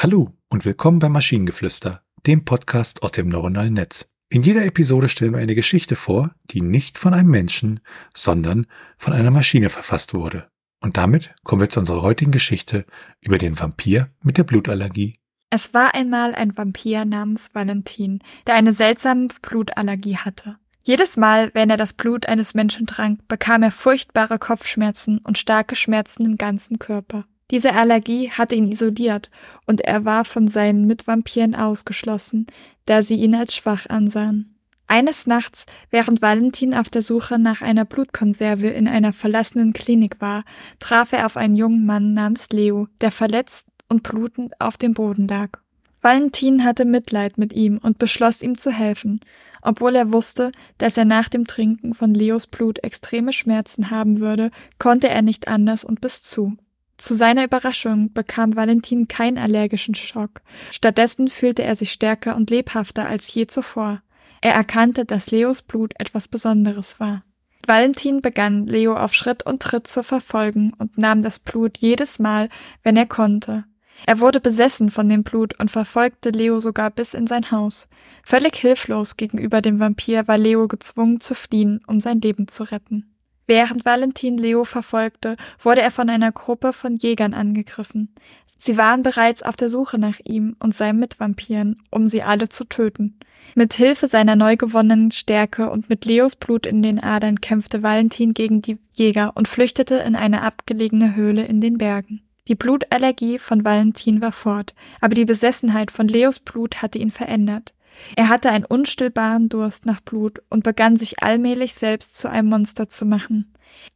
Hallo und willkommen beim Maschinengeflüster, dem Podcast aus dem neuronalen Netz. In jeder Episode stellen wir eine Geschichte vor, die nicht von einem Menschen, sondern von einer Maschine verfasst wurde. Und damit kommen wir zu unserer heutigen Geschichte über den Vampir mit der Blutallergie. Es war einmal ein Vampir namens Valentin, der eine seltsame Blutallergie hatte. Jedes Mal, wenn er das Blut eines Menschen trank, bekam er furchtbare Kopfschmerzen und starke Schmerzen im ganzen Körper. Diese Allergie hatte ihn isoliert und er war von seinen Mitvampiren ausgeschlossen, da sie ihn als schwach ansahen. Eines Nachts, während Valentin auf der Suche nach einer Blutkonserve in einer verlassenen Klinik war, traf er auf einen jungen Mann namens Leo, der verletzt und blutend auf dem Boden lag. Valentin hatte Mitleid mit ihm und beschloss ihm zu helfen, obwohl er wusste, dass er nach dem Trinken von Leos Blut extreme Schmerzen haben würde, konnte er nicht anders und biss zu. Zu seiner Überraschung bekam Valentin keinen allergischen Schock. Stattdessen fühlte er sich stärker und lebhafter als je zuvor. Er erkannte, dass Leos Blut etwas Besonderes war. Valentin begann Leo auf Schritt und Tritt zu verfolgen und nahm das Blut jedes Mal, wenn er konnte. Er wurde besessen von dem Blut und verfolgte Leo sogar bis in sein Haus. Völlig hilflos gegenüber dem Vampir war Leo gezwungen zu fliehen, um sein Leben zu retten. Während Valentin Leo verfolgte, wurde er von einer Gruppe von Jägern angegriffen. Sie waren bereits auf der Suche nach ihm und seinen Mitvampiren, um sie alle zu töten. Mit Hilfe seiner neu gewonnenen Stärke und mit Leos Blut in den Adern kämpfte Valentin gegen die Jäger und flüchtete in eine abgelegene Höhle in den Bergen. Die Blutallergie von Valentin war fort, aber die Besessenheit von Leos Blut hatte ihn verändert. Er hatte einen unstillbaren Durst nach Blut und begann sich allmählich selbst zu einem Monster zu machen.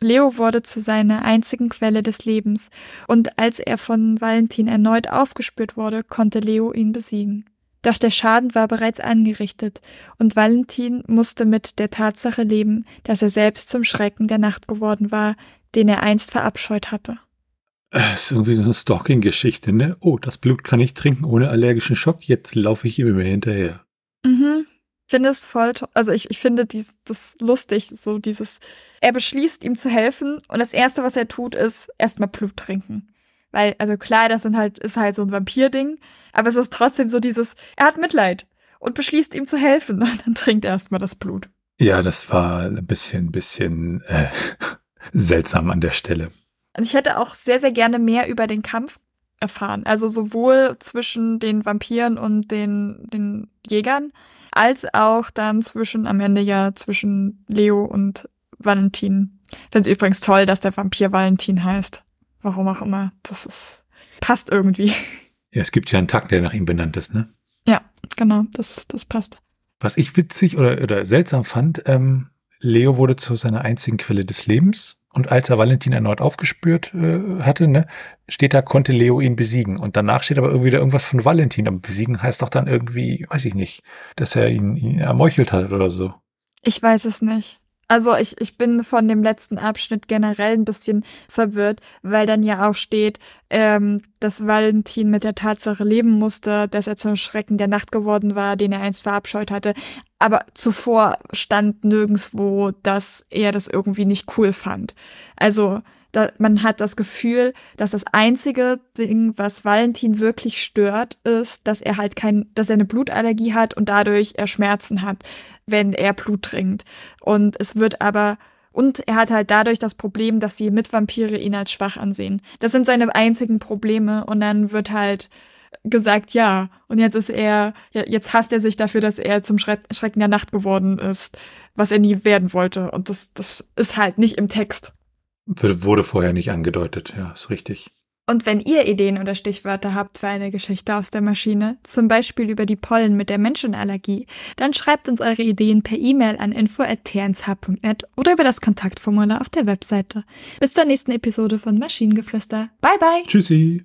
Leo wurde zu seiner einzigen Quelle des Lebens, und als er von Valentin erneut aufgespürt wurde, konnte Leo ihn besiegen. Doch der Schaden war bereits angerichtet, und Valentin musste mit der Tatsache leben, dass er selbst zum Schrecken der Nacht geworden war, den er einst verabscheut hatte. Das ist irgendwie so eine Stalking-Geschichte, ne? Oh, das Blut kann ich trinken ohne allergischen Schock, jetzt laufe ich ihm immer hinterher. Mhm. Finde es voll, also ich, ich finde dies, das lustig, so dieses, er beschließt ihm zu helfen und das erste, was er tut, ist erstmal Blut trinken. Weil, also klar, das sind halt, ist halt so ein Vampir-Ding, aber es ist trotzdem so dieses, er hat Mitleid und beschließt ihm zu helfen und dann trinkt er erstmal das Blut. Ja, das war ein bisschen, bisschen äh, seltsam an der Stelle. Und ich hätte auch sehr, sehr gerne mehr über den Kampf erfahren. Also sowohl zwischen den Vampiren und den, den Jägern, als auch dann zwischen, am Ende ja zwischen Leo und Valentin. Finde es übrigens toll, dass der Vampir Valentin heißt. Warum auch immer. Das ist, passt irgendwie. Ja, es gibt ja einen Tag, der nach ihm benannt ist, ne? Ja, genau, das, das passt. Was ich witzig oder, oder seltsam fand, ähm, Leo wurde zu seiner einzigen Quelle des Lebens und als er Valentin erneut aufgespürt äh, hatte, ne, steht da, konnte Leo ihn besiegen. Und danach steht aber irgendwie da irgendwas von Valentin. Aber besiegen heißt doch dann irgendwie, weiß ich nicht, dass er ihn, ihn ermeuchelt hat oder so. Ich weiß es nicht. Also ich, ich bin von dem letzten Abschnitt generell ein bisschen verwirrt, weil dann ja auch steht, ähm, dass Valentin mit der Tatsache leben musste, dass er zum Schrecken der Nacht geworden war, den er einst verabscheut hatte. Aber zuvor stand nirgendswo, dass er das irgendwie nicht cool fand. Also da, man hat das Gefühl, dass das einzige Ding, was Valentin wirklich stört, ist, dass er halt kein, dass er eine Blutallergie hat und dadurch er Schmerzen hat, wenn er Blut trinkt. Und es wird aber und er hat halt dadurch das Problem, dass die Mitvampire ihn als schwach ansehen. Das sind seine einzigen Probleme und dann wird halt gesagt, ja. Und jetzt ist er, jetzt hasst er sich dafür, dass er zum Schrecken der Nacht geworden ist, was er nie werden wollte. Und das, das ist halt nicht im Text. Wurde vorher nicht angedeutet, ja, ist richtig. Und wenn ihr Ideen oder Stichwörter habt für eine Geschichte aus der Maschine, zum Beispiel über die Pollen mit der Menschenallergie, dann schreibt uns eure Ideen per E-Mail an info.tnsh.net oder über das Kontaktformular auf der Webseite. Bis zur nächsten Episode von Maschinengeflüster. Bye bye! Tschüssi!